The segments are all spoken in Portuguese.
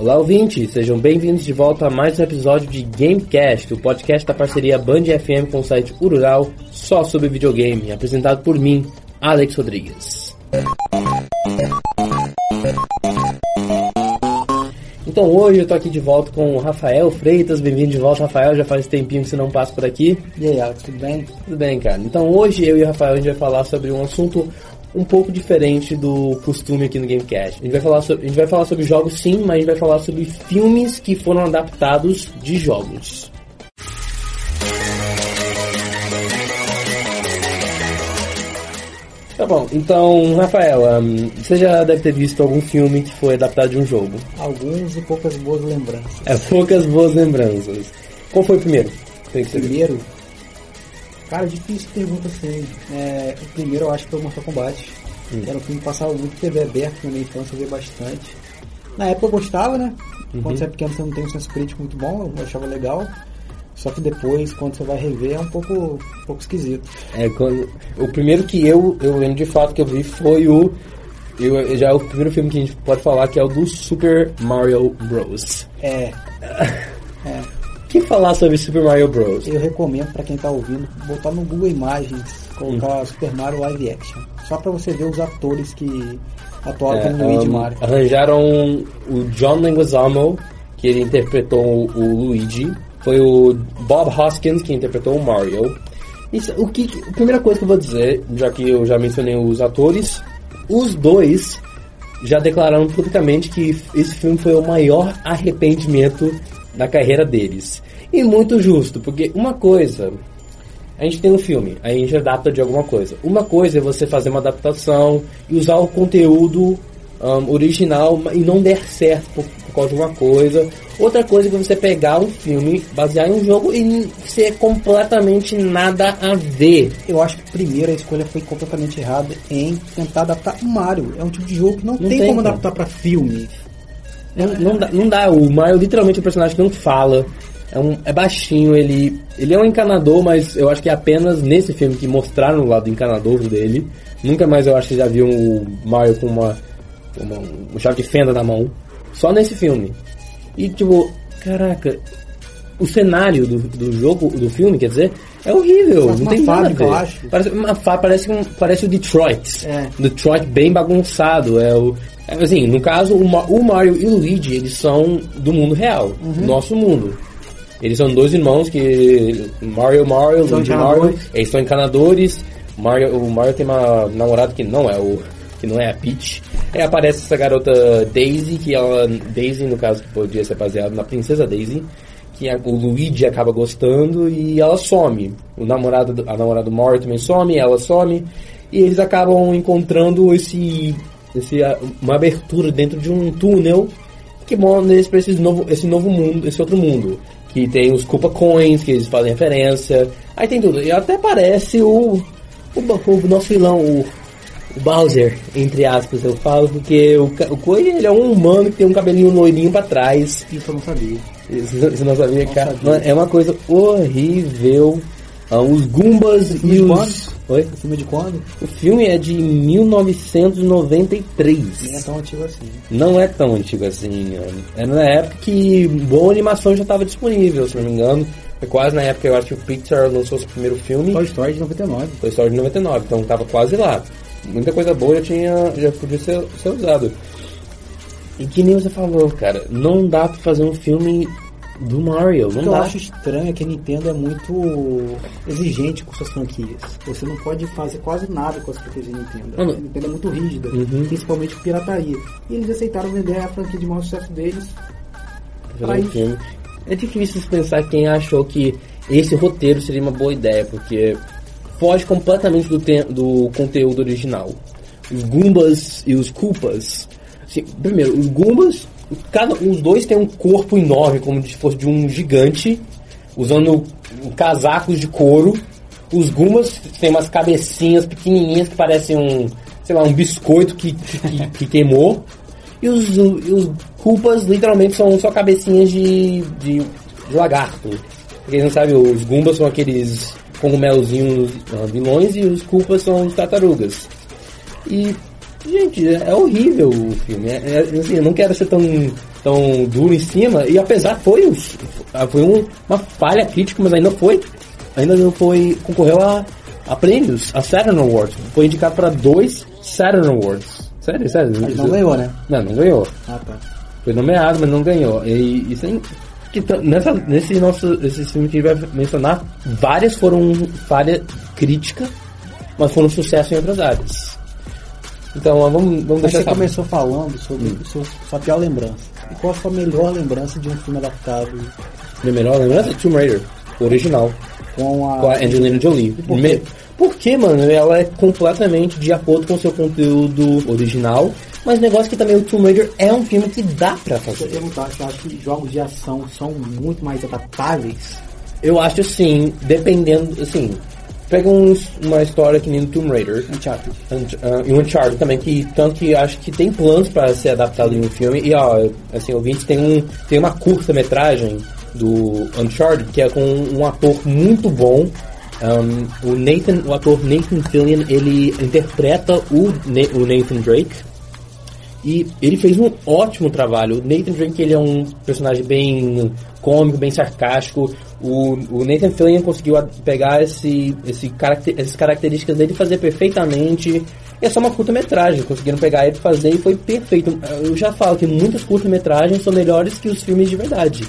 Olá, ouvintes! Sejam bem-vindos de volta a mais um episódio de Gamecast, o podcast da parceria Band FM com o site Urural, só sobre videogame, apresentado por mim, Alex Rodrigues. Então hoje eu tô aqui de volta com o Rafael Freitas, bem-vindo de volta, Rafael, já faz tempinho que você não passa por aqui. E aí, Alex, tudo bem? Tudo bem, cara. Então hoje eu e o Rafael a gente vai falar sobre um assunto um pouco diferente do costume aqui no Gamecast. A gente vai falar sobre, a gente vai falar sobre jogos sim, mas a gente vai falar sobre filmes que foram adaptados de jogos. Tá bom, então, Rafael, um, você já deve ter visto algum filme que foi adaptado de um jogo. Alguns e poucas boas lembranças. É, poucas boas lembranças. Qual foi o primeiro? Primeiro, cara, difícil pergunta assim. É, o primeiro eu acho que foi o Mortal Kombat. Hum. Era um filme que passava muito TV aberto na minha infância, eu via bastante. Na época eu gostava, né? Uhum. Quando você é pequeno você não tem um senso crítico muito bom, eu achava legal. Só que depois, quando você vai rever, é um pouco, um pouco esquisito. É, quando, o primeiro que eu, eu lembro de fato que eu vi foi o. Eu, já é o primeiro filme que a gente pode falar que é o do Super Mario Bros. É, é. O que falar sobre Super Mario Bros? Eu recomendo pra quem tá ouvindo botar no Google Imagens, colocar Super Mario Live Action. Só pra você ver os atores que atuaram É, como Luigi um, Mario. arranjaram o John Leguizamo, que ele interpretou o, o Luigi. Foi o Bob Hoskins que interpretou o Mario. Isso, o que, a primeira coisa que eu vou dizer, já que eu já mencionei os atores, os dois já declararam publicamente que esse filme foi o maior arrependimento da carreira deles. E muito justo, porque uma coisa a gente tem um filme, aí a gente adapta de alguma coisa. Uma coisa é você fazer uma adaptação e usar o conteúdo um, original e não der certo por, por causa de uma coisa. Outra coisa é você pegar um filme, basear em um jogo e ser completamente nada a ver. Eu acho que primeiro a escolha foi completamente errada em tentar adaptar o Mario. É um tipo de jogo que não, Não tem, tem como adaptar pra filme. Não, não, dá, não dá, o Mario literalmente é um personagem que não fala. É, um, é baixinho, ele, ele é um encanador, mas eu acho que é apenas nesse filme que mostraram o lado encanador dele. Nunca mais eu acho que já viu o Mario com uma, uma, uma chave de fenda na mão. Só nesse filme. E tipo, caraca, o cenário do, do jogo, do filme, quer dizer, é horrível. Parece não tem nada a fábrica, ver. eu acho. Parece, uma parece, um, parece o Detroit. É. Detroit bem bagunçado. É o, assim, no caso, o, Ma- o Mario e o Luigi, eles são do mundo real, Uhum. nosso mundo. Eles são dois irmãos que. Mario Mario, São Luigi Mario, eles são encanadores. Mario, o Mario tem uma namorada que não é o. que não é a Peach. Aí aparece essa garota Daisy, que ela. Daisy, no caso, que podia ser baseado na princesa Daisy. Que a- o Luigi acaba gostando e ela some. O namorado, do- a namorada do Mario também some, ela some. E eles acabam encontrando esse, esse uma abertura dentro de um túnel que mostra eles para esse novo, esse novo mundo, esse outro mundo. Que tem os Koopa Coins, que eles fazem referência. Aí tem tudo. E até parece o, o, o nosso vilão, o, o Bowser, entre aspas, eu falo, porque o, o Coin ele é um humano que tem um cabelinho loirinho pra trás. Isso eu não sabia. Você você não sabia, Não cara? sabia. É uma coisa horrível. Ah, os Goombas e os. Oi? O filme de quando? O filme é de 1993. Nem é tão antigo assim. Não é tão antigo assim. É na época que boa animação já estava disponível, se não me engano. Foi quase na época, eu acho que o Pixar lançou seu primeiro filme. Toy Story de 99. Foi história de 99, então tava quase lá. Muita coisa boa já tinha, já podia ser, ser usado. E que nem você falou, cara, não dá pra fazer um filme do Mario, O que eu acho estranho é que a Nintendo é muito exigente com suas franquias. Você não pode fazer quase nada com as franquias da Nintendo. Mano. A Nintendo é muito rígida, Uhum. principalmente com pirataria. E eles aceitaram vender a franquia de maior sucesso deles. um. É difícil pensar quem achou que esse roteiro seria uma boa ideia, porque foge completamente do, do conteúdo original. Os Goombas e os Koopas. assim, primeiro, os Goombas, cada, os dois têm um corpo enorme, como se fosse de um gigante, usando casacos de couro. Os Goombas têm umas cabecinhas pequenininhas que parecem um, sei lá, um biscoito que, que, que queimou. E os, os Koopas literalmente são só cabecinhas de, de, de lagarto. Pra quem não sabe, os Goombas são aqueles cogumelzinhos ah, vilões e os Koopas são os tartarugas. E Gente, é horrível o filme. É, é, assim, eu não quero ser tão, tão duro em cima. E apesar foi, um- foi um- uma falha crítica, mas ainda foi. Ainda não foi. concorreu a, a prêmios, a Saturn Awards. Foi indicado para dois Saturn Awards. Sério, sério. Mas não ganhou, né? Não, não ganhou. Ah, tá. Foi nomeado, mas não ganhou. E isso aí. Que nessa, nesse nosso esse filme que a gente vai mencionar, várias foram falha crítica, mas foram sucesso em outras áreas. Então vamos, vamos Mas deixar você essa- começou falando sobre Hum. seu, sua pior lembrança. E qual a sua melhor lembrança de um filme adaptado Minha melhor lembrança é Tomb Raider, original, com a. com a Angelina Jolie. por quê? Me- Porque, mano, ela é completamente de acordo com o seu conteúdo original, mas o negócio é que também o Tomb Raider é um filme que dá pra Deixa eu fazer. perguntar, você acha que jogos de ação são muito mais adaptáveis? Eu acho assim, dependendo, assim, pega uns- uma história que nem o Tomb Raider, Uncharted. Unch- ah, e o Uncharted também, que tanto que acho que tem planos para ser adaptado em um filme. E ó, assim, ouvintes, tem, um, tem uma curta-metragem do Uncharted que é com um ator muito bom. Um, o Nathan, o ator Nathan Fillion, ele interpreta o, Na- o Nathan Drake. E ele fez um ótimo trabalho. O Nathan Drake ele é um personagem bem cômico, bem sarcástico. O, o Nathan Fillion conseguiu pegar esse, esse caracter, essas características dele e fazer perfeitamente. E é só uma curta-metragem. Conseguiram pegar ele e fazer e foi perfeito. Eu já falo que muitas curtas-metragens são melhores que os filmes de verdade.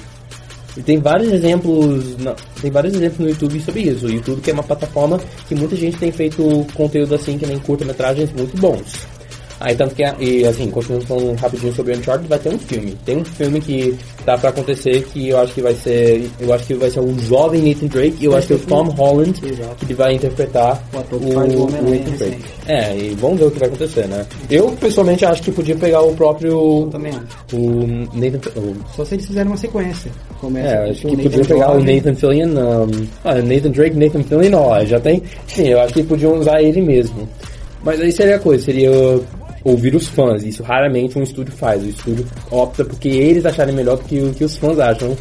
E tem vários exemplos, na- tem vários exemplos no YouTube sobre isso. O YouTube que é uma plataforma que muita gente tem feito conteúdo assim, que nem curta-metragens muito bons. Aí tanto que, e assim, continuando falando rapidinho sobre Uncharted, vai ter um filme. Tem um filme que tá pra acontecer que eu acho que vai ser, eu acho que vai ser um jovem Nathan Drake e eu acho que é o Tom Holland Exato. que vai interpretar O ator faz o Homem-Aranha Nathan Drake. É, e vamos ver o que vai acontecer, né? Eu, pessoalmente, acho que podia pegar o próprio... Também acho. O Nathan... O, Só se eles fizerem uma sequência. Começa é, acho que podiam pegar o. Nathan Fillion. Um, ah, Nathan Drake, Nathan Fillion, ó, já tem. Sim, eu acho que podiam usar ele mesmo. Mas aí seria a coisa, seria ouvir os fãs. Isso raramente um estúdio faz. O estúdio opta porque eles acharem melhor do que o que os fãs acham.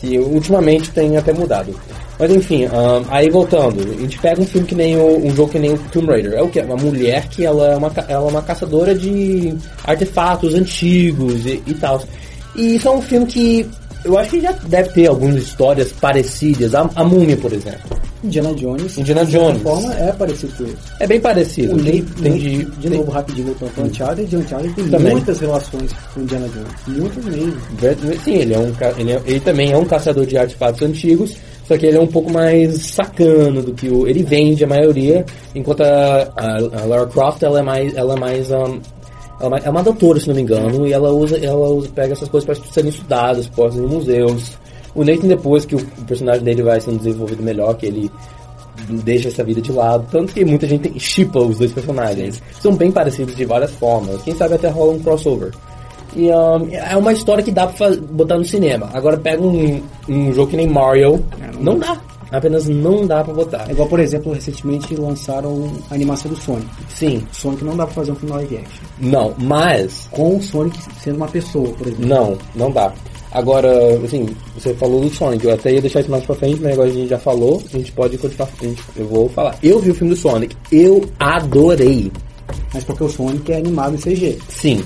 Que ultimamente tem até mudado. Mas enfim, um, aí voltando, a gente pega um filme que nem o, um jogo que nem o Tomb Raider. É o que? Uma mulher que ela é uma, ela é uma caçadora de artefatos antigos e, e tal. E isso é um filme que eu acho que já deve ter algumas histórias parecidas. A, a Múmia, por exemplo. Indiana Jones. Indiana de Jones. forma é parecido com isso. É bem parecido. O Nate, tem de, de, de tem- novo, rapidinho, voltando para Uncharted, de Uncharted tem Também. muitas relações com Indiana Jones. Muitas mesmo. Sim, ele, é um, ele, é- ele também é um caçador de artefatos antigos, só que ele é um pouco mais sacano do que o. Ele vende a maioria, enquanto a, a, a Lara Croft ela é mais. Ela é mais. um, ela é é uma doutora, se não me engano, e ela usa, ela usa, pega essas coisas para serem estudadas, postas em museus. O Nathan, depois que o, personagem dele vai sendo desenvolvido melhor, que ele deixa essa vida de lado, tanto que muita gente chipa os dois personagens. São bem parecidos de várias formas. Quem sabe até rola um crossover. E um, é uma história que dá pra botar no cinema. Agora pega um, um jogo que nem Mario, É, não dá. Apenas não dá pra botar. É igual, por exemplo, recentemente lançaram a animação do Sonic. Sim, Sonic não dá pra fazer um filme live action. não, mas Com o Sonic sendo uma pessoa, por exemplo. não, não dá. Agora, assim, você falou do Sonic, eu até ia deixar isso mais pra frente, mas agora a gente já falou, a gente pode continuar, a gente- eu vou falar. Eu vi o filme do Sonic, eu adorei. Mas porque o Sonic é animado em CG. Sim.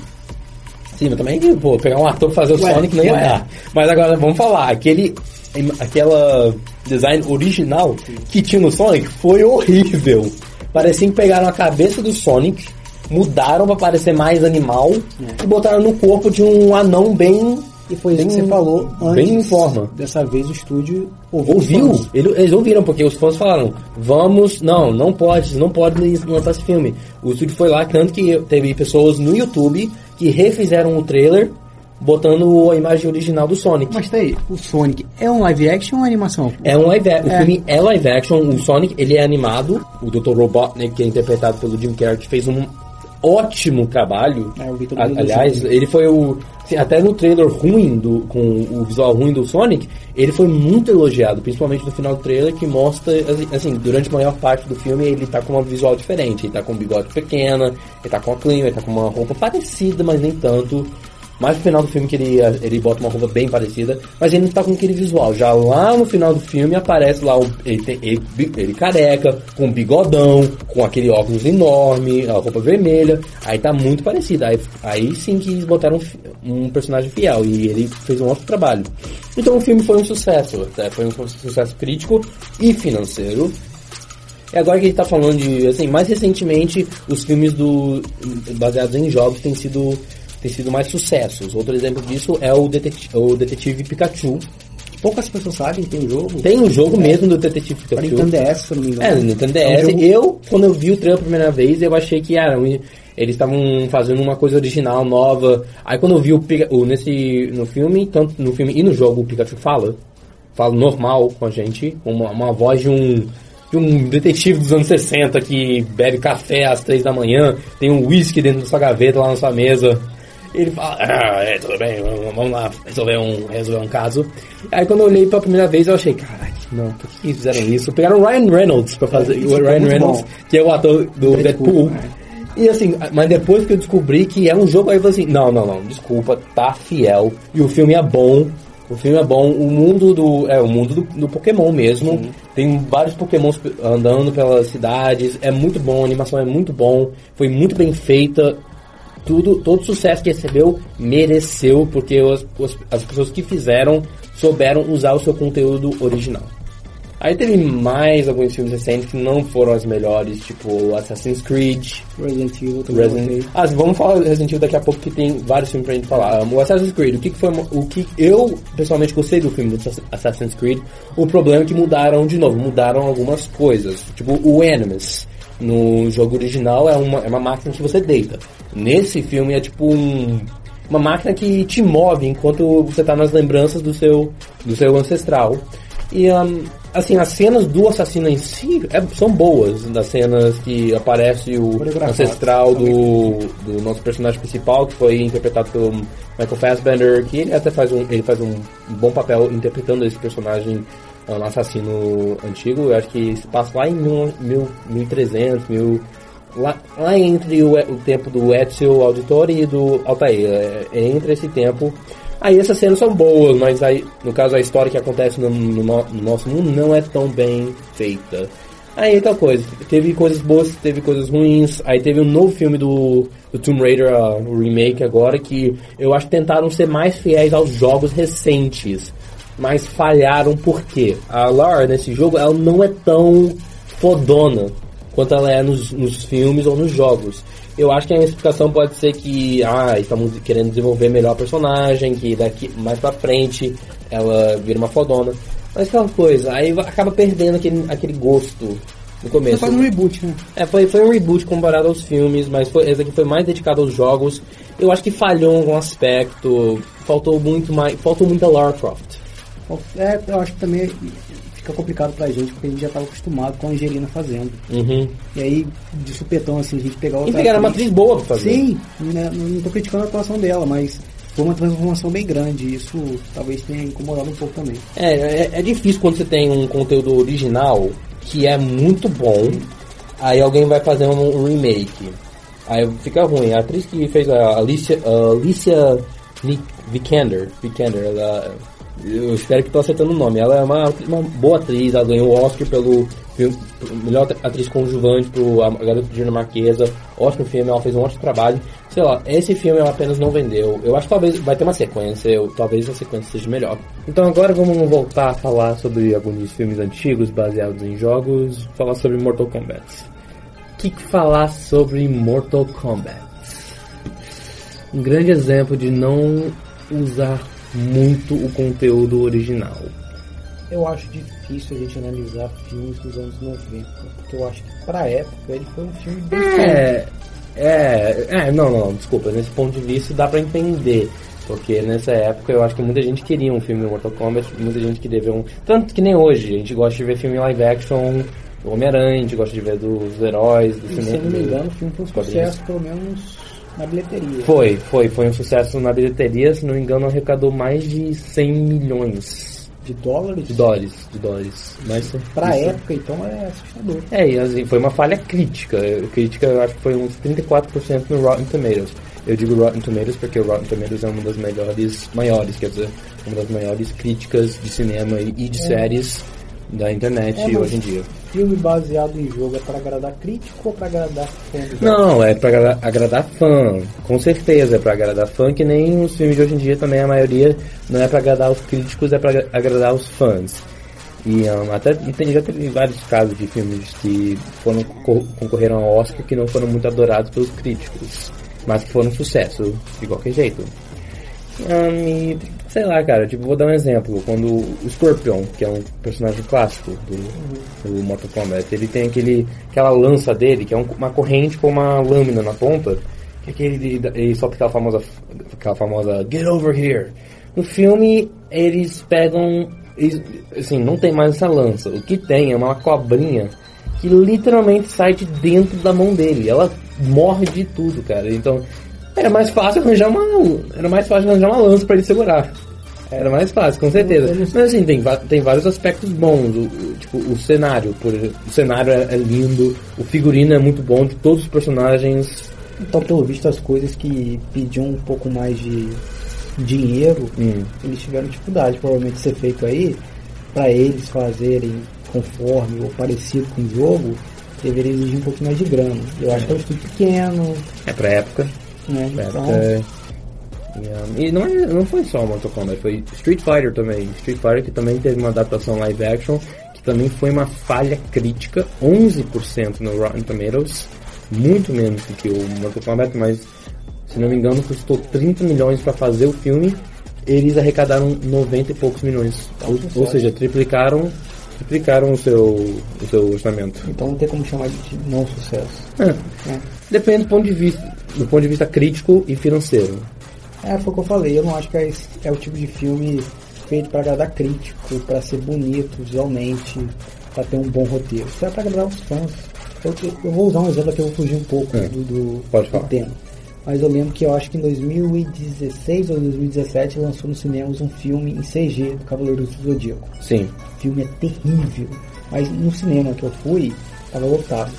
Sim, mas também, pô, pegar um ator pra fazer o Ué, Sonic não ia dar. Mas agora vamos falar, aquele. Aquela design original que tinha no Sonic foi horrível. Parecia que pegaram a cabeça do Sonic, mudaram pra parecer mais animal É. e botaram no corpo de um anão bem. E foi isso bem- que você falou antes. Bem em forma. Dessa vez o estúdio ouviu. Ouviu? Eles ouviram, porque os fãs falaram, vamos, não, não pode, não podem lançar esse filme. O estúdio foi lá, tanto que teve pessoas no YouTube que refizeram o trailer, botando a imagem original do Sonic. Mas tá aí, o Sonic é um live action ou animação? É um live action, É. o filme é live action, o Sonic, ele é animado, o Dr. Robotnik, que é interpretado pelo Jim Carrey, que fez um ótimo trabalho. É, A- mundo aliás, ele foi o. assim, até no trailer ruim, do, com o visual ruim do Sonic, ele foi muito elogiado, principalmente no final do trailer, que mostra, assim, assim, durante a maior parte do filme, ele tá com uma visual diferente. Ele tá com um bigode pequeno, ele tá com a clima, ele tá com uma roupa parecida, mas nem tanto mais no final do filme que ele, ele bota uma roupa bem parecida, mas ele não tá com aquele visual. Já lá no final do filme aparece lá o, ele, tem, ele, ele careca, com bigodão, com aquele óculos enorme, a roupa vermelha. Aí tá muito parecido. Aí, aí sim que eles botaram um, personagem fiel e ele fez um outro trabalho. Então o filme foi um sucesso. Né? Foi um sucesso crítico e financeiro. E agora que a gente tá falando de, assim, mais recentemente, os filmes do, baseados em jogos têm sido, têm sido mais sucessos. Outro exemplo disso é o Detetive, o Detetive Pikachu. Poucas pessoas sabem, tem um jogo. Tem um jogo é. mesmo do Detetive Pikachu. Para Nintendo DS, se não me engano. É, Nintendo DS. É um jogo... Eu, quando eu vi o trailer a primeira vez, eu achei que era um, eles estavam fazendo uma coisa original, nova. Aí quando eu vi o, o, nesse no filme, tanto no filme e no jogo, o Pikachu fala, fala normal com a gente, uma, uma voz de um de um detetive dos anos 60 que bebe café às três da manhã, tem um whisky dentro da sua gaveta lá na sua mesa. Ele fala, ah, é, tudo bem, vamos lá resolver um, resolver um caso. Aí quando eu olhei pela primeira vez, eu achei, caralho, não, por que fizeram isso? Pegaram o Ryan Reynolds pra fazer, o Ryan Reynolds, bom. que é o ator do Deadpool. Deadpool. E assim, mas depois que eu descobri que é um jogo, aí eu falei assim, não, não, não, desculpa, tá fiel. E o filme é bom, o filme é bom, o mundo do. É o mundo do, do Pokémon mesmo. Sim. Tem vários Pokémons andando pelas cidades. É muito bom, a animação é muito bom. Foi muito bem feita. Tudo, todo o sucesso que recebeu mereceu, porque as, as pessoas que fizeram souberam usar o seu conteúdo original. Aí teve mais alguns filmes recentes que não foram as melhores, tipo Assassin's Creed. Resident Evil Resident... Ah, vamos falar do Resident Evil daqui a pouco, que tem vários filmes pra gente falar. Um, o Assassin's Creed, o que, que foi. O que eu pessoalmente gostei do filme do Assassin's Creed. O problema é que mudaram de novo, mudaram algumas coisas. Tipo, o Animus. No jogo original é uma, é uma máquina que você deita. Nesse filme é tipo um, uma máquina que te move enquanto você está nas lembranças do seu, do seu ancestral. E um, assim, as cenas do assassino em si é, são boas, das cenas que aparece o ancestral do, do nosso personagem principal, que foi interpretado pelo Michael Fassbender, que ele até faz um, ele faz um bom papel interpretando esse personagem um assassino antigo. Eu acho que se passa lá em mil, mil, 1300, mil, lá, lá entre o, o tempo do Ezio Auditore e do Altair. É, é entre esse tempo Aí essas cenas são boas, mas aí, no caso, a história que acontece no, no, no nosso mundo não é tão bem feita. Aí tal coisa, teve coisas boas, teve coisas ruins. Aí teve um novo filme do, do Tomb Raider, uh, o remake agora, que eu acho que tentaram ser mais fiéis aos jogos recentes. Mas falharam porque a Lara nesse jogo ela não é tão fodona quanto ela é nos, nos filmes ou nos jogos. Eu acho que a explicação pode ser que, ah, estamos querendo desenvolver melhor a personagem, que daqui mais pra frente ela vira uma fodona. Mas aquela coisa, aí acaba perdendo aquele, aquele gosto no começo. Foi um reboot, né? É, foi, foi um reboot comparado aos filmes, mas foi, esse aqui foi mais dedicado aos jogos. Eu acho que falhou em algum aspecto, faltou muito mais, faltou muita Lara Croft. É, eu acho que também fica complicado pra gente, porque a gente já estava acostumado com a Angelina fazendo. Uhum. E aí, de supetão, assim, a gente pegar outra. E pegar uma atriz boa pra fazer. Sim, né, não tô criticando a atuação dela, mas foi uma transformação bem grande. Isso talvez tenha incomodado um pouco também. É, é, é difícil quando você tem um conteúdo original que é muito bom, aí alguém vai fazer um, um remake. Aí fica ruim. A atriz que fez a Alicia, a Alicia Vikander, Vikander ela eu espero que estou acertando o nome. Ela é uma, uma boa atriz, ela ganhou o Oscar pelo filme, melhor atriz conjuvante pro A Garota Dinamarquesa. Ótimo filme, ela fez um ótimo trabalho. Sei lá, esse filme ela apenas não vendeu. Eu acho que talvez vai ter uma sequência, eu, talvez a sequência seja melhor. Então agora vamos voltar a falar sobre alguns filmes antigos baseados em jogos, falar sobre Mortal Kombat. O que, que falar sobre Mortal Kombat? Um grande exemplo de não usar muito o conteúdo original. Eu acho difícil a gente analisar filmes dos anos 90, porque eu acho que pra época ele foi um filme bem é, é, é, não, não, desculpa, nesse ponto de vista dá pra entender. Porque nessa época eu acho que muita gente queria um filme Mortal Kombat, muita gente queria ver um. Tanto que nem hoje, a gente gosta de ver filme live action do Homem-Aranha, a gente gosta de ver dos heróis, do cinema. Se não me engano, o filme foi um sucesso, pelo menos na bilheteria. Foi, foi, foi um sucesso na bilheteria, se não me engano, arrecadou mais de 100 milhões. De dólares? De dólares, de dólares. Mas, pra isso- época, então, é assustador. É, e assim, foi uma falha crítica. Crítica, eu acho que foi uns 34% no Rotten Tomatoes. Eu digo Rotten Tomatoes porque o Rotten Tomatoes é uma das melhores, maiores, quer dizer, uma das maiores críticas de cinema e e de séries da internet É, hoje em dia. Filme baseado em jogo é pra agradar crítico ou pra agradar fã? Não, é pra agra- agradar fã. Com certeza é pra agradar fã, que nem os filmes de hoje em dia também a maioria não é pra agradar os críticos, é pra agra- agradar os fãs. E um, até tem, já teve vários casos de filmes que foram co- concorreram ao Oscar que não foram muito adorados pelos críticos, mas que foram um sucesso de qualquer jeito. Um, e, sei lá, cara, tipo, vou dar um exemplo. Quando o Scorpion, que é um personagem clássico do, do Mortal Kombat, ele tem aquele, aquela lança dele, que é um- uma corrente com uma lâmina na ponta, que é aquele, ele solta aquela famosa, aquela famosa Get over here. No filme, eles pegam, eles- assim, não tem mais essa lança. O que tem é uma cobrinha que literalmente sai de dentro da mão dele. Ela morre de tudo, cara. Então, era mais fácil arranjar uma, era mais fácil arranjar uma lança para ele segurar. Era mais fácil, com certeza. Mas assim, tem, tem vários aspectos bons. O, o- tipo, o cenário, por exemplo, o cenário é, é lindo, o figurino é muito bom de todos os personagens. Então, pelo visto, as coisas que pediam um pouco mais de dinheiro, Hum. eles tiveram dificuldade, provavelmente, de ser feito aí, pra eles fazerem conforme ou parecido com o jogo, deveria exigir um pouquinho mais de grana. Eu acho que é um estúdio pequeno, É pra época. né? pra Então, época. E, não, é- não foi só Mortal Kombat, foi Street Fighter também. Street Fighter que também teve uma adaptação live action, que também foi uma falha crítica, 11% no Rotten Tomatoes, muito menos do que o Mortal Kombat, mas se não me engano custou 30 milhões para fazer o filme, eles arrecadaram 90 e poucos milhões, ou, ou seja, triplicaram, triplicaram o seu, o seu orçamento. então não tem como chamar de não sucesso. É, né? depende do ponto de vista, do ponto de vista crítico e financeiro. É, foi o que eu falei, eu não acho que é, é o tipo de filme feito pra agradar crítico, pra ser bonito visualmente, pra ter um bom roteiro. Isso é pra agradar os fãs. Eu, eu vou usar um exemplo aqui, eu vou fugir um pouco É, do, do, do tema. Mas eu lembro que eu acho que em 2016 ou 2017 lançou nos cinemas um filme em CG do Cavaleiros do Zodíaco. Sim. O filme é terrível, mas no cinema que eu fui, tava lotado.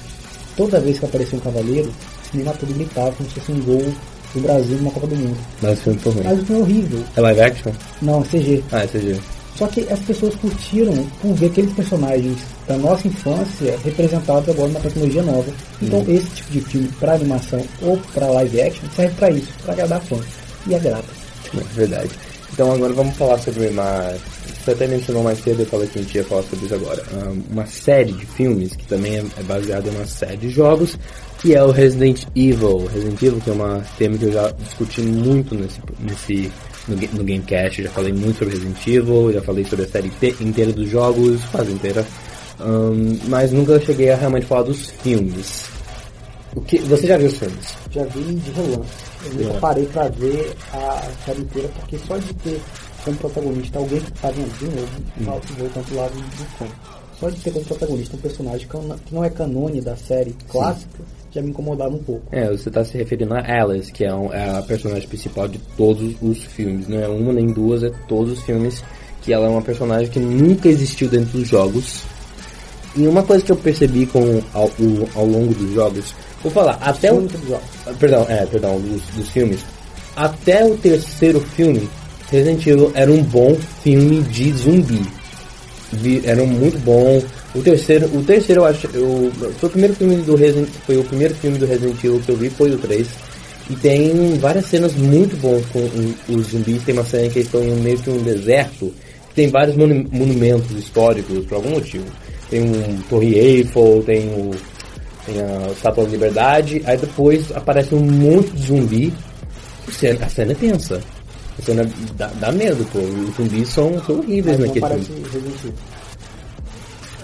Toda vez que aparecia um cavaleiro, o cinema todo gritava como se fosse um gol do Brasil numa Copa do Mundo. Mas o filme foi ruim. Mas o filme é horrível. É live action? Não, é CG. Ah, é CG. Só que as pessoas curtiram por ver aqueles personagens da nossa infância representados agora na tecnologia nova. Então esse tipo de filme para animação ou para live action serve para isso, para agradar fãs. E agrada. É verdade. Então agora vamos falar sobre uma. Você até mencionou mais cedo, eu falei que a gente ia falar sobre isso agora. Um, uma série de filmes que também é, é baseada em uma série de jogos, que é o Resident Evil. Resident Evil, que é uma tema que eu já discuti muito nesse, nesse no, no Gamecast, já falei muito sobre Resident Evil, já falei sobre a série te- inteira dos jogos, quase inteira. Um, mas nunca cheguei a realmente falar dos filmes. O que, você já viu os filmes? Já vi de relance. Eu nunca parei para ver a série inteira, porque só de ter como protagonista alguém que tá vendo de novo, hum. voltando pro lado do fã. Só de ter como protagonista um personagem que não- que não é canone da série clássica, já me incomodava um pouco. É, você está se referindo a Alice, que é, um- é a personagem principal de todos os filmes. Não é uma nem duas, é todos os filmes. Que ela é uma personagem que nunca existiu dentro dos jogos. E uma coisa que eu percebi com ao, o- ao longo dos jogos, vou falar, até o. Perdão, é, perdão, dos, dos filmes. Até o terceiro filme, Resident Evil era um bom filme de zumbi. Era muito bom. O terceiro, o terceiro eu acho, eu, foi o primeiro filme do Resident, foi o primeiro filme do Resident Evil que eu vi, foi o 3. E tem várias cenas muito boas com os zumbis. Tem uma cena que eles estão em meio que um deserto. Tem vários monu- monumentos históricos por algum motivo. Tem um Torre Eiffel, tem o tem a Estátua da Liberdade, aí depois aparece um monte de zumbi. A cena, a cena é tensa. A cena dá, dá medo, pô. Os zumbis são, são horríveis Mas naquele filme.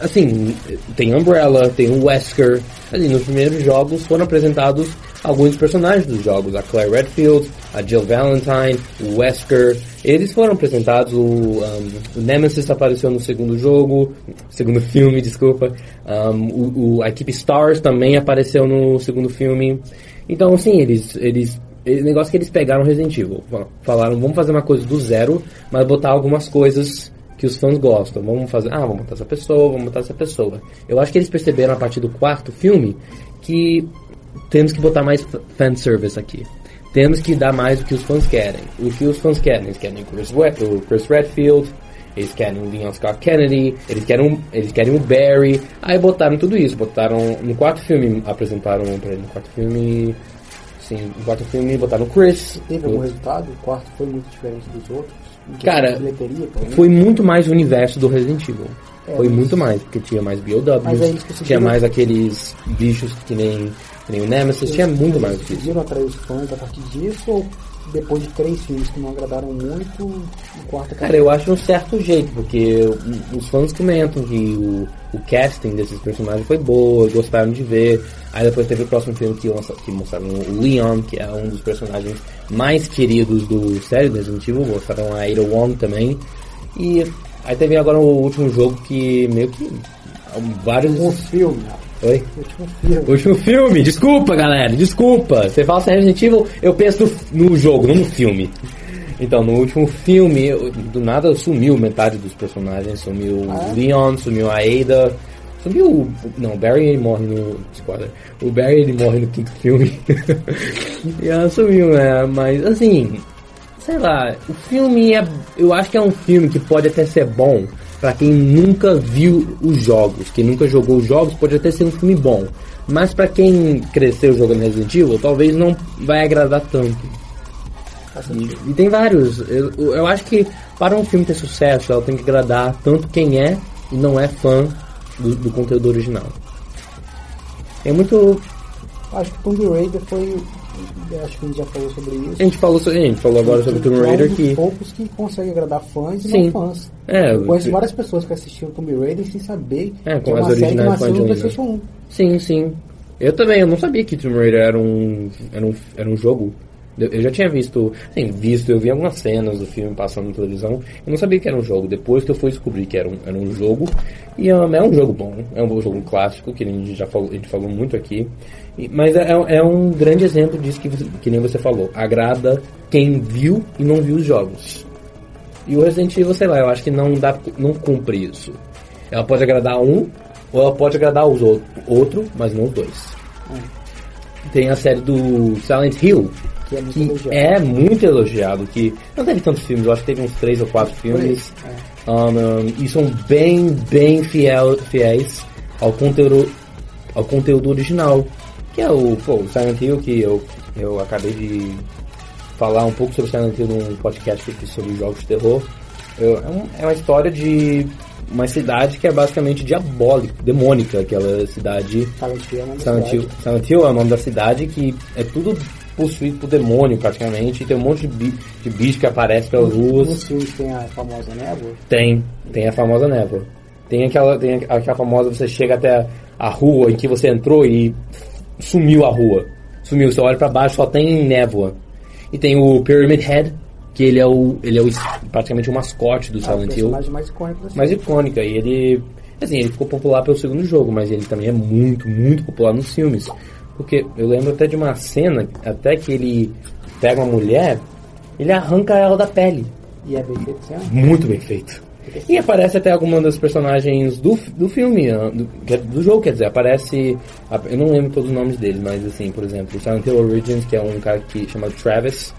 Assim, tem Umbrella, tem o Wesker. Ali, nos primeiros jogos foram apresentados alguns personagens dos jogos. A Claire Redfield, a Jill Valentine, o Wesker. Eles foram apresentados. O, um, o Nemesis apareceu no segundo jogo. Segundo filme, desculpa. Um, o, o- a equipe Stars também apareceu no segundo filme. Então, assim, eles... eles negócio que eles pegaram Resident Evil. Falaram, vamos fazer uma coisa do zero, mas botar algumas coisas que os fãs gostam. Vamos fazer, ah, vamos botar essa pessoa, vamos botar essa pessoa. Eu acho que eles perceberam a partir do quarto filme que temos que botar mais fanservice aqui. Temos que dar mais o que os fãs querem. O que os fãs querem? Eles querem Chris, o Chris Redfield, eles querem o Leon Scott Kennedy, eles querem, eles querem o Barry. Aí botaram tudo isso. Botaram. No quarto filme apresentaram. Peraí, no quarto filme. Sim, no quarto filme botaram o Chris. Teve algum resultado? O quarto foi muito diferente dos outros? Cara? Foi muito mais o universo do Resident Evil. É, Foi mas- muito mais, porque tinha mais BOWs, eles conseguiram- tinha mais aqueles bichos que nem, que nem o Nemesis, tinha muito mais disso. Conseguiram atrair os fãs a partir disso ou depois de três filmes que não agradaram muito, o quarto Cara, eu acho um certo jeito, porque os fãs comentam que o, o casting desses personagens foi boa, gostaram de ver. Aí depois teve o próximo filme que, que mostraram o Leon, que é um dos personagens mais queridos do série do Resident Evil, mostraram a Ada Wong também. E aí teve agora o último jogo que meio que vários... Um filme, né? Oi? Último filme. Último filme, desculpa galera, desculpa. Você fala assim Resident Evil, eu penso no, no jogo, não no filme. Então, no último filme, eu- do nada sumiu metade dos personagens, sumiu Ah, o Leon, sumiu a Ada, sumiu o. Não, o Barry ele morre no. Spoiler. O Barry ele morre no quinto filme. e ela sumiu, né? Mas assim, sei lá, o filme é. Eu acho que é um filme que pode até ser bom pra quem nunca viu os jogos, quem nunca jogou os jogos, pode até ser um filme bom. Mas pra quem cresceu jogando Resident Evil, talvez não vai agradar tanto. E, e tem vários. Eu, eu acho que para um filme ter sucesso, ela tem que agradar tanto quem é e não é fã do, do conteúdo original. É muito. Acho que Tomb Raider foi. Acho que a gente já falou sobre isso. A gente falou, a gente falou agora sobre Tomb É um Raider dos que. poucos que consegue agradar fãs e Sim. não fãs. É, Eu conheço eu- várias pessoas que assistiram Tomb Raider sem saber É, que com é as uma série que originais nasceu no. PlayStation 1. Sim, sim. Eu também, eu não sabia que Tomb Raider era um, era um, era um jogo. Eu eu já tinha visto, sim, visto, eu vi algumas cenas do filme passando na televisão. Eu não sabia que era um jogo. Depois que eu fui descobrir que era um, era um jogo. E um, é um jogo bom, é um bom jogo clássico, que a gente já falou, a gente falou muito aqui. E- mas é, é um grande exemplo disso que, você- que nem você falou. Agrada quem viu e não viu os jogos. E o Resident Evil, sei lá, eu acho que não dá, não cumpre isso. Ela pode agradar um, ou ela pode agradar os outro, outro, mas não os dois. Tem a série do Silent Hill, Que é muito que elogiado. é muito elogiado, que não teve tantos filmes, eu acho que teve uns três ou quatro filmes. É. Um, um, e são bem, bem fiel, fiéis ao conteúdo, ao conteúdo original. Que é o, pô, o Silent Hill, que eu, eu acabei de falar um pouco sobre Silent Hill num podcast que eu fiz sobre jogos de terror. Eu- é, um- é uma história de uma cidade que é basicamente diabólica, demônica, aquela cidade Silent Hill é Silent Hill, Silent Hill é o nome da cidade que é tudo possuído por demônio praticamente. E tem um monte de, bi- de bicho que aparece pelas ruas. Nos filmes tem a famosa névoa. Tem, tem a famosa névoa. Tem aquela, tem aquela famosa, você chega até a, rua em que você entrou e sumiu a rua. Sumiu, você olha pra baixo, só tem névoa. E tem o Pyramid Head, que ele é o, ele é o, praticamente o mascote do Ah, Silent Hill mais da série. mais icônica. E ele, assim, ele ficou popular pelo segundo jogo, mas ele também é muito, muito popular nos filmes. Porque eu lembro até de uma cena, até que ele pega uma mulher, ele arranca ela da pele. E é bem feito, ó. Muito bem feito. E aparece até alguma das personagens do, do filme, ah, do, do jogo, quer dizer, aparece. Eu não lembro todos os nomes deles, mas assim, por exemplo, o Silent Hill Origins, que é um cara que chama Travis,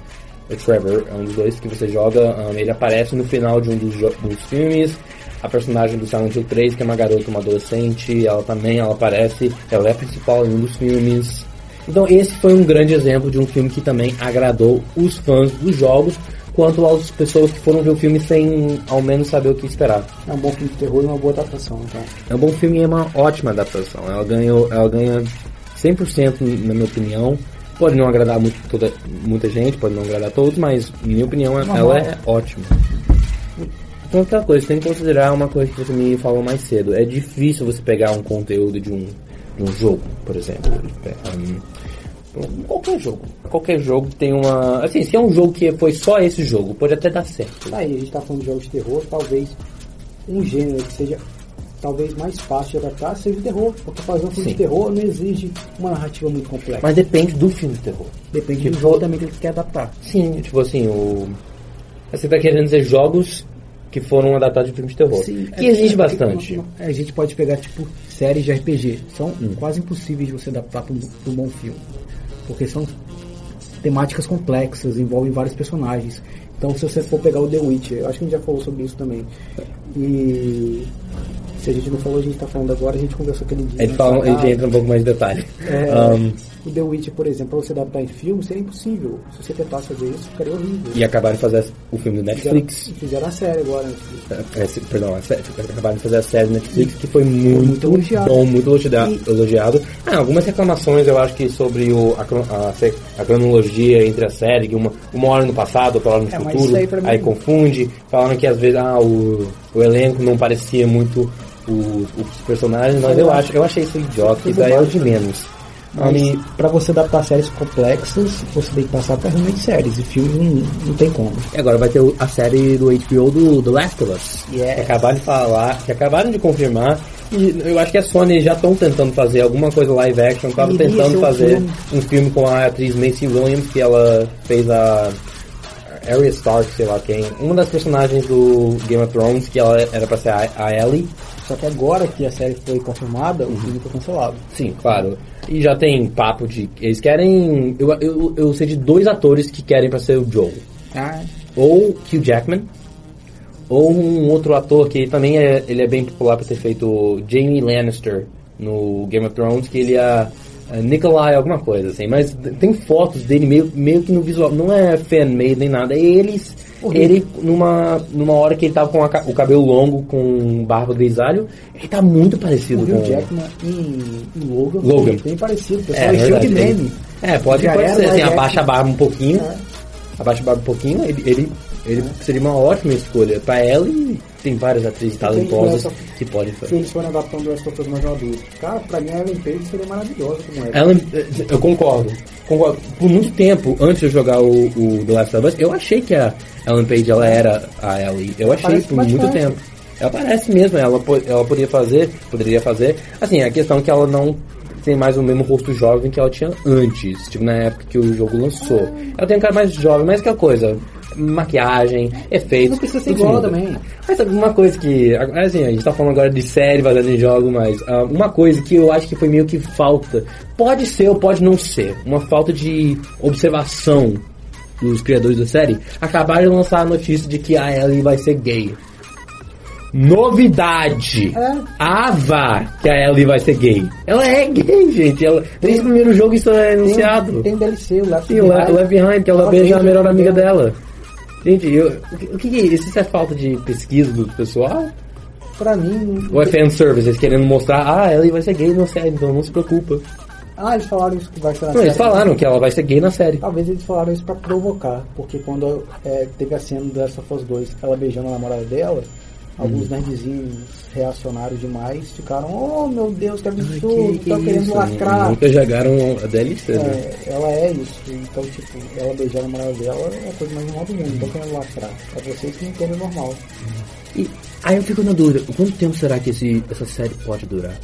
o Trevor, é um dos dois que você joga, ah, ele aparece no final de um dos, dos filmes. A personagem do Silent Hill 3, que é uma garota, uma adolescente, ela também ela aparece, ela é a principal em um dos filmes. Então esse foi um grande exemplo de um filme que também agradou os fãs dos jogos, quanto às pessoas que foram ver o filme sem ao menos saber o que esperar. É um bom filme de terror e uma boa adaptação, então. É um bom filme e é uma ótima adaptação. Ela ganhou, ela ganha 100% na minha opinião. Pode não agradar muito toda, muita gente, pode não agradar todos, mas na minha opinião ela Normal. é ótima. Então outra coisa, tem que considerar uma coisa que você me falou mais cedo. É difícil você pegar um conteúdo de um, de um jogo, por exemplo. Um, qualquer jogo. Qualquer jogo tem uma. Assim, se é um jogo que foi só esse jogo, pode até dar certo. Aí, a gente tá falando de jogos de terror, talvez um gênero que seja talvez mais fácil de adaptar seja o terror. Porque fazer um filme Sim. de terror não exige uma narrativa muito complexa. Mas depende do filme de terror. Depende do tipo, jogo também que ele quer adaptar. Sim, tipo assim, o. Você tá querendo dizer jogos que foram adaptados de filmes de terror. Sim, que é- existe é- bastante. A gente pode pegar, tipo, séries de RPG. São quase impossíveis de você adaptar para um, um bom filme. Porque são temáticas complexas, envolvem vários personagens. Então, se você for pegar o The Witcher, eu acho que a gente já falou sobre isso também. E se a gente não falou, a gente tá falando agora, a gente conversou aquele dia. Ele, né, fala, ele ah, entra um pouco mais de detalhe. é, Um, o The Witcher, por exemplo, pra você adaptar em filme, seria impossível. Se você tentasse fazer isso, ficaria horrível. e acabaram de fazer o filme do Netflix. Fizeram, fizeram a série agora. Netflix. É, se- perdão, a série, acabaram de fazer a série Netflix que foi muito, Muito elogiado. bom, muito elogia- E- elogiado. Ah, algumas reclamações eu acho que sobre o, a, a a cronologia entre a série, que uma, uma hora no passado, outra hora no É, futuro, aí mim- confunde. Falaram que às vezes ah, o, o elenco não parecia muito os, os personagens, mas eu, acho, eu achei isso idiota, isso é o de menos. Mas E- pra você adaptar séries complexas, você tem que passar por realmente séries. E filmes não, não tem como. E agora vai ter o- a série do HBO do The Last of Us. Yes. Que acabaram de falar, que acabaram de confirmar. E eu acho que a Sony já estão tentando fazer alguma coisa live action. Estavam tentando um fazer filme. um filme com a atriz Macy Williams, que ela fez a Arya Stark, sei lá quem. Uma das personagens do Game of Thrones, que ela era pra ser a, a Ellie. Só que agora que a série foi confirmada, o filme foi cancelado. Sim, claro. E já tem papo de. Eles querem. Eu, eu, eu sei de dois atores que querem pra ser o Joel. Ah, ou Hugh Jackman, ou um outro ator que também é, ele é bem popular por ter feito Jamie Lannister no Game of Thrones, que ele é Nikolai alguma coisa assim, mas tem fotos dele meio, meio que no visual, não é fan-made nem nada, é eles, ele numa, numa hora que ele tava com a o cabelo longo, com barba grisalho, ele tá muito parecido o com... Hugh Jackman e, e Logan, Logan. bem parecido. O É, pessoal encheu de verdade, meme. É, pode, pode ser, assim, abaixa a barba um pouquinho, É. abaixa a barba um pouquinho, ele, ele, ele seria uma ótima escolha pra ela e tem várias atrizes talentosas que podem Se fazer. eles forem adaptando of Us mais adulto. Cara, pra mim a Ellen Page seria maravilhosa como ela. Ela, eu concordo, concordo. Por muito tempo, antes de eu jogar o, o The Last of Us, eu achei que a Ellen Page ela era a Ellie. Eu achei parece por muito tempo. Ela parece mesmo, ela, ela poderia fazer, poderia fazer. Assim, a questão é que ela não tem mais o mesmo rosto jovem que ela tinha antes, tipo na época que o jogo lançou. Ela tem um cara mais jovem, mas que a coisa, maquiagem, efeitos. Não precisa ser igual também. Mas sabe uma coisa que, assim, a gente tá falando agora de série baseada em jogo, mas ah, uma coisa que eu acho que foi meio que falta, pode ser ou pode não ser, uma falta de observação dos criadores da série, acabaram de lançar a notícia de que a Ellie vai ser gay. Novidade! É. Ava que a Ellie vai ser gay. Ela é gay, gente. Ela, desde o primeiro jogo isso é anunciado. Tem, tem DLC, o Left Sim, o Le- Left Behind, que ela beija a melhor amiga amiga dela. Gente, eu, o, que, que é isso? Isso é falta de pesquisa do pessoal? Pra mim. Ou é fanservice? Eles querendo mostrar, ah, ela vai ser gay na série, então não se preocupa. Ah, eles falaram isso que vai ser na Não, eles série. falaram que ela vai ser gay na série. Talvez eles falaram isso pra provocar, porque quando é, teve a cena do Last of Us 2, ela beijando a namorada dela, alguns Uhum. nerdzinhos reacionários demais ficaram, oh meu Deus, que absurdo, tá querendo isso? lacrar. Nunca jogaram a DLC, né? É, ela é isso, então tipo, ela beijar a namorada dela é a coisa mais normal do mundo, não tô querendo lacrar. É vocês que entendem normal. E aí eu fico na dúvida, quanto tempo será que esse, essa série pode durar?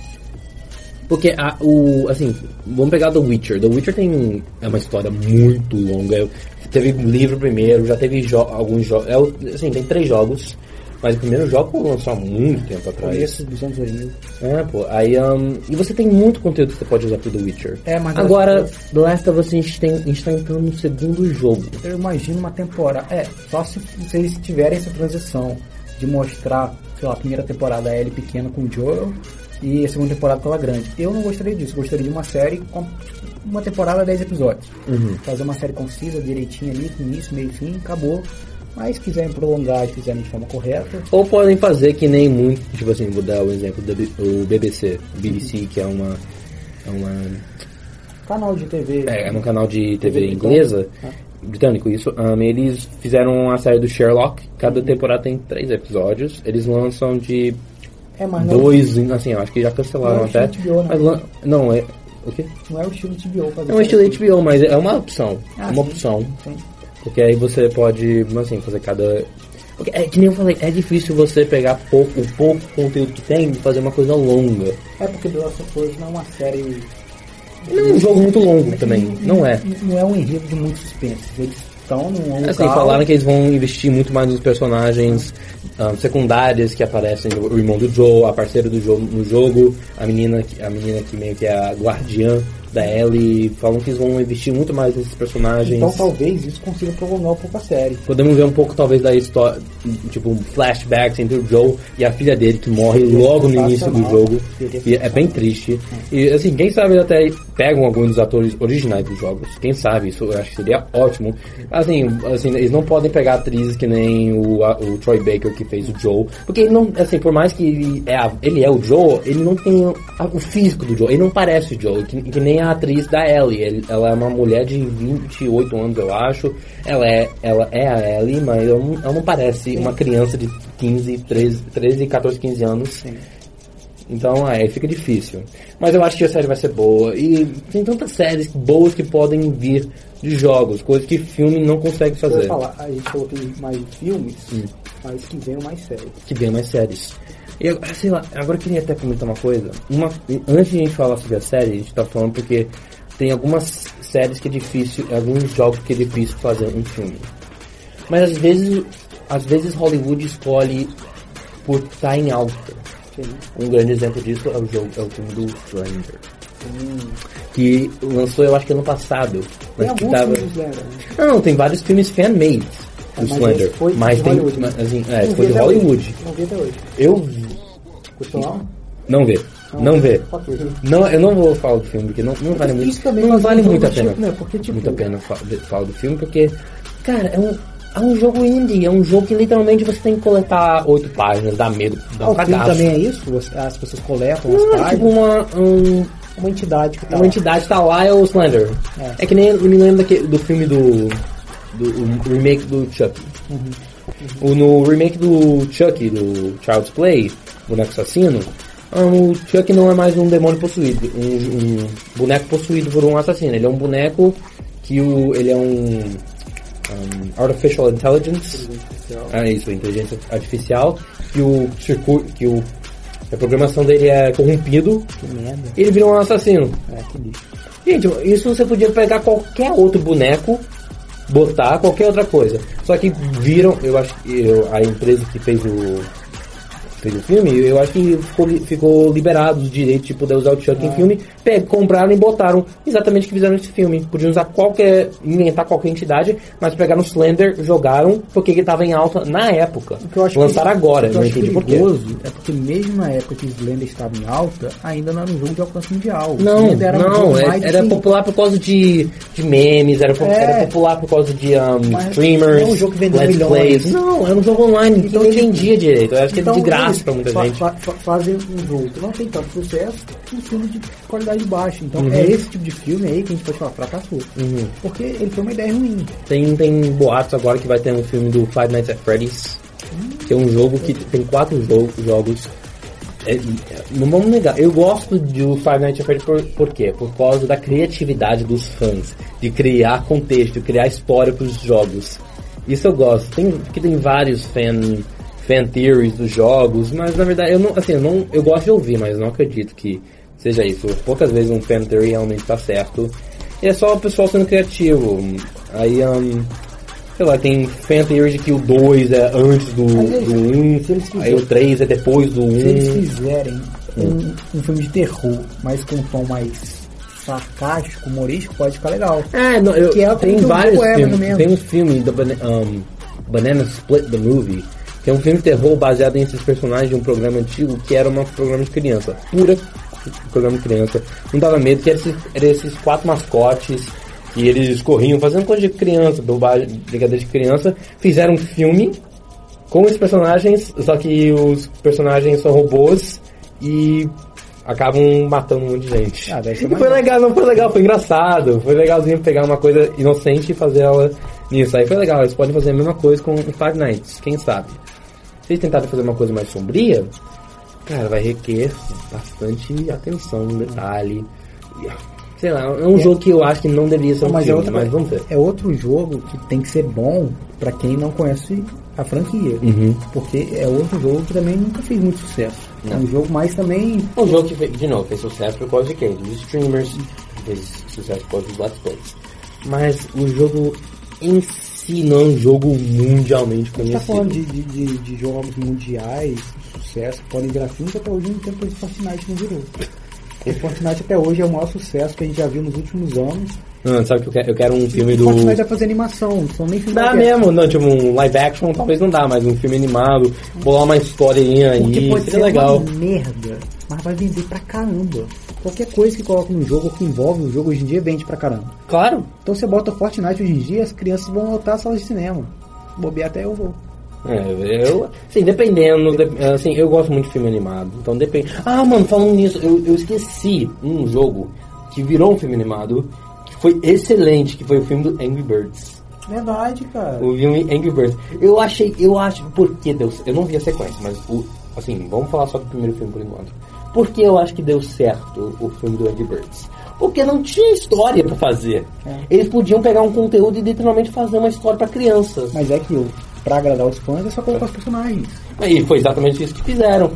Porque a, o, assim, vamos pegar The Witcher. The Witcher tem é uma história muito longa. Teve livro primeiro, já teve jo alguns jogos. É, assim, tem três jogos. Mas o primeiro jogo lançou há muito tempo atrás. Começo dos anos 2000. É, pô. Aí, um, e você tem muito conteúdo que você pode usar pro The Witcher. É, mas Agora, The Last of Us, a gente, tem, a gente tá entrando no segundo jogo. Eu imagino uma temporada. É, só se vocês tiverem essa transição de mostrar, sei lá, a primeira temporada a Ellie pequena com o Joel e a segunda temporada com ela grande. Eu não gostaria disso, eu gostaria de uma série com tipo, uma temporada 10 episódios. Fazer uma série concisa, direitinha ali, com início, meio e fim, acabou. Mas se quiserem prolongar e fizerem de forma correta, Ou podem fazer que nem muito, tipo assim, vou dar o exemplo do BBC, BBC, que é uma, é uma canal de TV. É, é um canal de TV TV inglesa, britânico, britânico, isso. Um, eles fizeram a série do Sherlock. Cada temporada tem três episódios. Eles lançam de É, mas não, dois, em- assim, acho que já cancelaram é até. HBO, né? Mas lan- não, é. O quê? não é o estilo HBO fazer É um estilo. HBO, mas é uma opção. Ah, uma sim. opção. Sim. Porque aí você pode, assim, fazer cada. Porque é que nem eu falei, é difícil você pegar pouco, o pouco conteúdo que tem e fazer uma coisa longa. É porque The Last of Us não é uma série Não é um jogo muito longo também, não é. Não é um enredo de muitos suspense. Eles estão num local... Assim, falaram que eles vão investir muito mais nos personagens ah, secundários que aparecem, o irmão do Joe, a parceira do Joe no jogo, a menina, a menina que meio que é a guardiã da Ellie, falam que eles vão investir muito mais nesses personagens. Então talvez isso consiga prolongar um pouco a série. Podemos ver um pouco talvez da história, tipo, flashbacks entre o Joe e a filha dele que morre logo no início do jogo. Seria E é bem triste. E assim, quem sabe eles até pegam alguns dos atores originais dos jogos. Quem sabe, isso eu acho que seria ótimo. Assim, assim eles não podem pegar atrizes que nem o, a- o Troy Baker que fez o Joe. Porque ele não, assim, por mais que ele é, a- ele é o Joe, ele não tem a- o físico do Joe. Ele não parece o Joe, que, que nem a atriz da Ellie. Ela é uma mulher de 28 anos, eu acho. Ela é, ela é a Ellie, mas ela não, ela não parece uma criança de 15, 13, 13 14, 15 anos. Então, aí fica difícil. Mas eu acho que a série vai ser boa. E tem tantas séries boas que podem vir de jogos, coisas que filme não consegue Eu fazer. falar, a gente falou que tem mais filmes, Hum. mas que venham mais séries. Que venham mais séries. Eu, sei lá, agora eu queria até comentar uma coisa. Uma, antes de a gente falar sobre a série, a gente tá falando porque tem algumas séries que é difícil, alguns jogos que é difícil fazer um filme. Mas às vezes, às vezes Hollywood escolhe por estar em alta. Sim. Um grande exemplo disso é o jogo, é o filme do Stranger. Que lançou, eu acho que ano passado. Tem Mas que alguns tava... né? Não, não, tem vários filmes fan-made do Mas Slender. esse foi mas tem. Hollywood, mas, né? assim, é, Não foi de Hollywood. Não vi até hoje. Eu vi. Gostou não? Não vê. Não vê. Ok. Não, eu não vou falar do filme, porque não, não vale muito. Não vale muito a pena. tipo, né? Porque, tipo, muito a pena fa- de- falar do filme, porque, cara, é um, é um jogo indie, é um jogo que literalmente você tem que coletar oito páginas, dá medo, dá Ah, um filme cagaço. também é isso? As pessoas coletam as Não, é tipo páginas. uma, um, Uma entidade que tá uma lá. entidade tá lá, é o Slender. É. É, que nem eu me lembro daquele, do filme do, do remake do Chuck. O, no remake do Chuck, do Child's Play, boneco assassino, o Chuck não é mais um demônio possuído, um, um boneco possuído por um assassino. Ele é um boneco que o, ele é um, um artificial intelligence, ah, isso, inteligência artificial, que o circuito, que o a programação dele é corrompido, Que merda. ele vira um assassino. É. Gente, isso você podia pegar qualquer outro boneco, botar qualquer outra coisa. Só que viram, eu acho que a empresa que fez o fez o filme, eu acho que ficou, ficou liberado os direitos de poder usar o Chuck em filme, pe- compraram e botaram exatamente o que fizeram nesse filme. Podiam usar qualquer, inventar qualquer entidade, mas pegaram o Slender, jogaram, porque ele tava em alta na época. O que eu acho Lançaram que- agora, o que eu não entendi por quê. É porque mesmo na época que Slender estava em alta, ainda não era um jogo de alcance mundial. O Não, era não, é- era assim, popular por causa de, de memes, era, É. era popular por causa de um, streamers, não é um jogo que vendeu let's milhões. plays. Não, era um jogo online, Então então não ele- entendia direito. Eu acho que Então, é de graça eles pra muita fa- gente. fa- fa- fazem um jogo que não tem tanto sucesso, um filme de qualidade baixa. Então Uhum. é esse tipo de filme aí que a gente pode falar, fracassou. Uhum. Porque ele foi uma ideia ruim. Tem, tem boatos agora que vai ter um filme do Five Nights at Freddy's, que é um jogo que tem quatro jo- jogos. É, é, não vamos negar, eu gosto do Five Nights at Freddy's por, por quê? Por causa da criatividade dos fãs, de criar contexto, criar história para os jogos. Isso eu gosto. Tem, porque tem vários fan, fan theories dos jogos, mas na verdade eu não, assim, eu não, eu gosto de ouvir, mas não acredito que seja isso. Poucas vezes um fan theory realmente tá certo. E é só o pessoal sendo criativo. Aí, um, sei lá, tem fan theory de que o 2 é antes do, Mas eles- do 1, um, aí o 3 é depois do 1. Se eles fizerem Hum. um, um filme de terror, mas com um tom mais sarcástico, humorístico, pode ficar legal. É, não, eu, é o tem vários é, filmes. Tem um filme do Bana- um, Banana Split the Movie, que é um filme de terror baseado em esses personagens de um programa antigo que era um programa de criança. Pura programa de criança. Não dava medo, que era esses, era esses quatro mascotes que eles corriam fazendo coisa de criança, brincadeira de criança. Fizeram um filme com os personagens, só que os personagens são robôs e acabam matando um monte de gente. Ah, E foi maneiro. legal, não foi legal, foi engraçado. Foi legalzinho pegar uma coisa inocente e fazer ela nisso. Aí foi legal, eles podem fazer a mesma coisa com Five Nights, quem sabe. Se eles tentarem fazer uma coisa mais sombria, cara, vai requer bastante atenção, detalhe. Sei lá, é um jogo que eu acho que não deveria ser um mas, é filme, outra, mas vamos ver. é outro jogo que tem que ser bom pra quem não conhece a franquia. Uhum. Porque é outro jogo que também nunca fez muito sucesso. É um jogo mais também. É um jogo que, de novo, fez sucesso por causa de quem? Dos streamers, fez sucesso por causa dos let's plays. Mas o jogo em se não um jogo mundialmente A gente tá falando conhecido. de, de, de, de jogos mundiais, sucesso, que podem virar filmes, até hoje não tem esse Fortnite não virou. Esse Fortnite até hoje é o maior sucesso que a gente já viu nos últimos anos. Ah, sabe que eu quero, eu quero um filme O do. Fortnite vai fazer animação, não são nem filmes Dá mesmo, não, tipo um live action talvez não dá, mas um filme animado, bolar uma historinha Porque aí, pode seria ser legal. uma merda, mas vai vender pra caramba. Qualquer coisa que coloca no jogo ou que envolve o jogo hoje em dia vende pra caramba. Claro. Então você bota Fortnite hoje em dia, as crianças vão lotar a sala de cinema. Bobear até eu vou. É, eu, assim, dependendo, de- assim, eu gosto muito de filme animado, então depende. Ah, mano, falando nisso, eu, eu esqueci um jogo que virou um filme animado, que foi excelente, que foi o filme do Angry Birds. Verdade, cara. O filme Angry Birds. Eu achei, eu acho, porque deu, eu não vi a sequência, mas o, assim, vamos falar só do primeiro filme por enquanto. Por que eu acho que deu certo o, filme do Angry Birds? Porque não tinha história pra fazer. É. Eles podiam pegar um conteúdo e literalmente fazer uma história pra crianças. Mas é que pra agradar os fãs é só colocar os personagens. E foi exatamente isso que fizeram.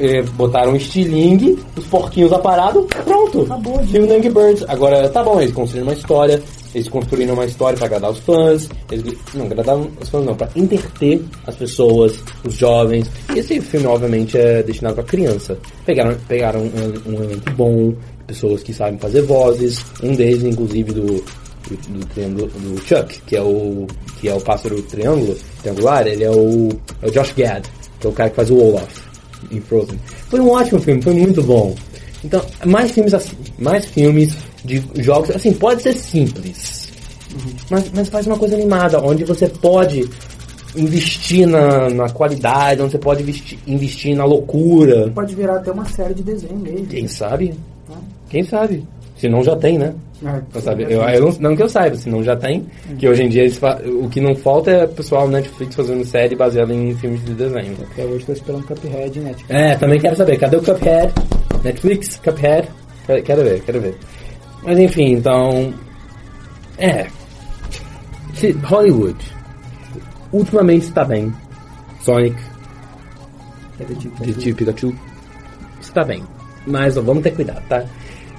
Eh, Botaram um estilingue, os porquinhos aparados, pronto. Acabou, Filme do Angry Birds. Agora, tá bom, eles construíram uma história, eles construíram uma história pra agradar os fãs. Eles, não, agradar os fãs não, pra interter as pessoas, os jovens. E esse filme, obviamente, é destinado pra criança. Pegaram, pegaram um, um elenco bom, pessoas que sabem fazer vozes, um deles, inclusive, do, do, do triângulo do Chuck, que é o que é o pássaro triângulo triangular, ele é o, é o Josh Gad, que é o cara que faz o Olaf em Frozen. Foi um ótimo filme, foi muito bom. Então, mais filmes assim, mais filmes de jogos, assim, pode ser simples, mas, mas faz uma coisa animada, onde você pode investir na, na qualidade, onde você pode investir, investir na loucura. Pode virar até uma série de desenho mesmo. Quem sabe? Quem sabe? Se não já tem, né? Ah, Não, sabe? Eu, eu não, não que eu saiba, senão já tem. Que hoje em dia o que não falta é pessoal Netflix fazendo série baseada em filmes de desenho. Até hoje tô esperando Cuphead, né? Tipo, É, também quero saber. Cadê o Cuphead? Netflix, Cuphead? Quero, quero ver, quero ver. Mas enfim, então. É. Hollywood. Ultimamente está bem. Sonic, Detetive Detetive Pikachu. Está bem. Mas ó, vamos ter cuidado, tá?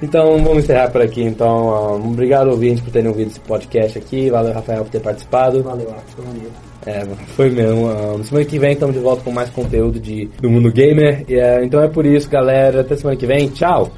Então vamos encerrar por aqui. Então, um, obrigado ouvintes por terem ouvido esse podcast aqui. Valeu, Rafael, por ter participado. Valeu, Arthur, maneiro. É, foi mesmo. Um, semana que vem estamos de volta com mais conteúdo de, do mundo gamer. E, é, então é por isso, galera. Até semana que vem. Tchau!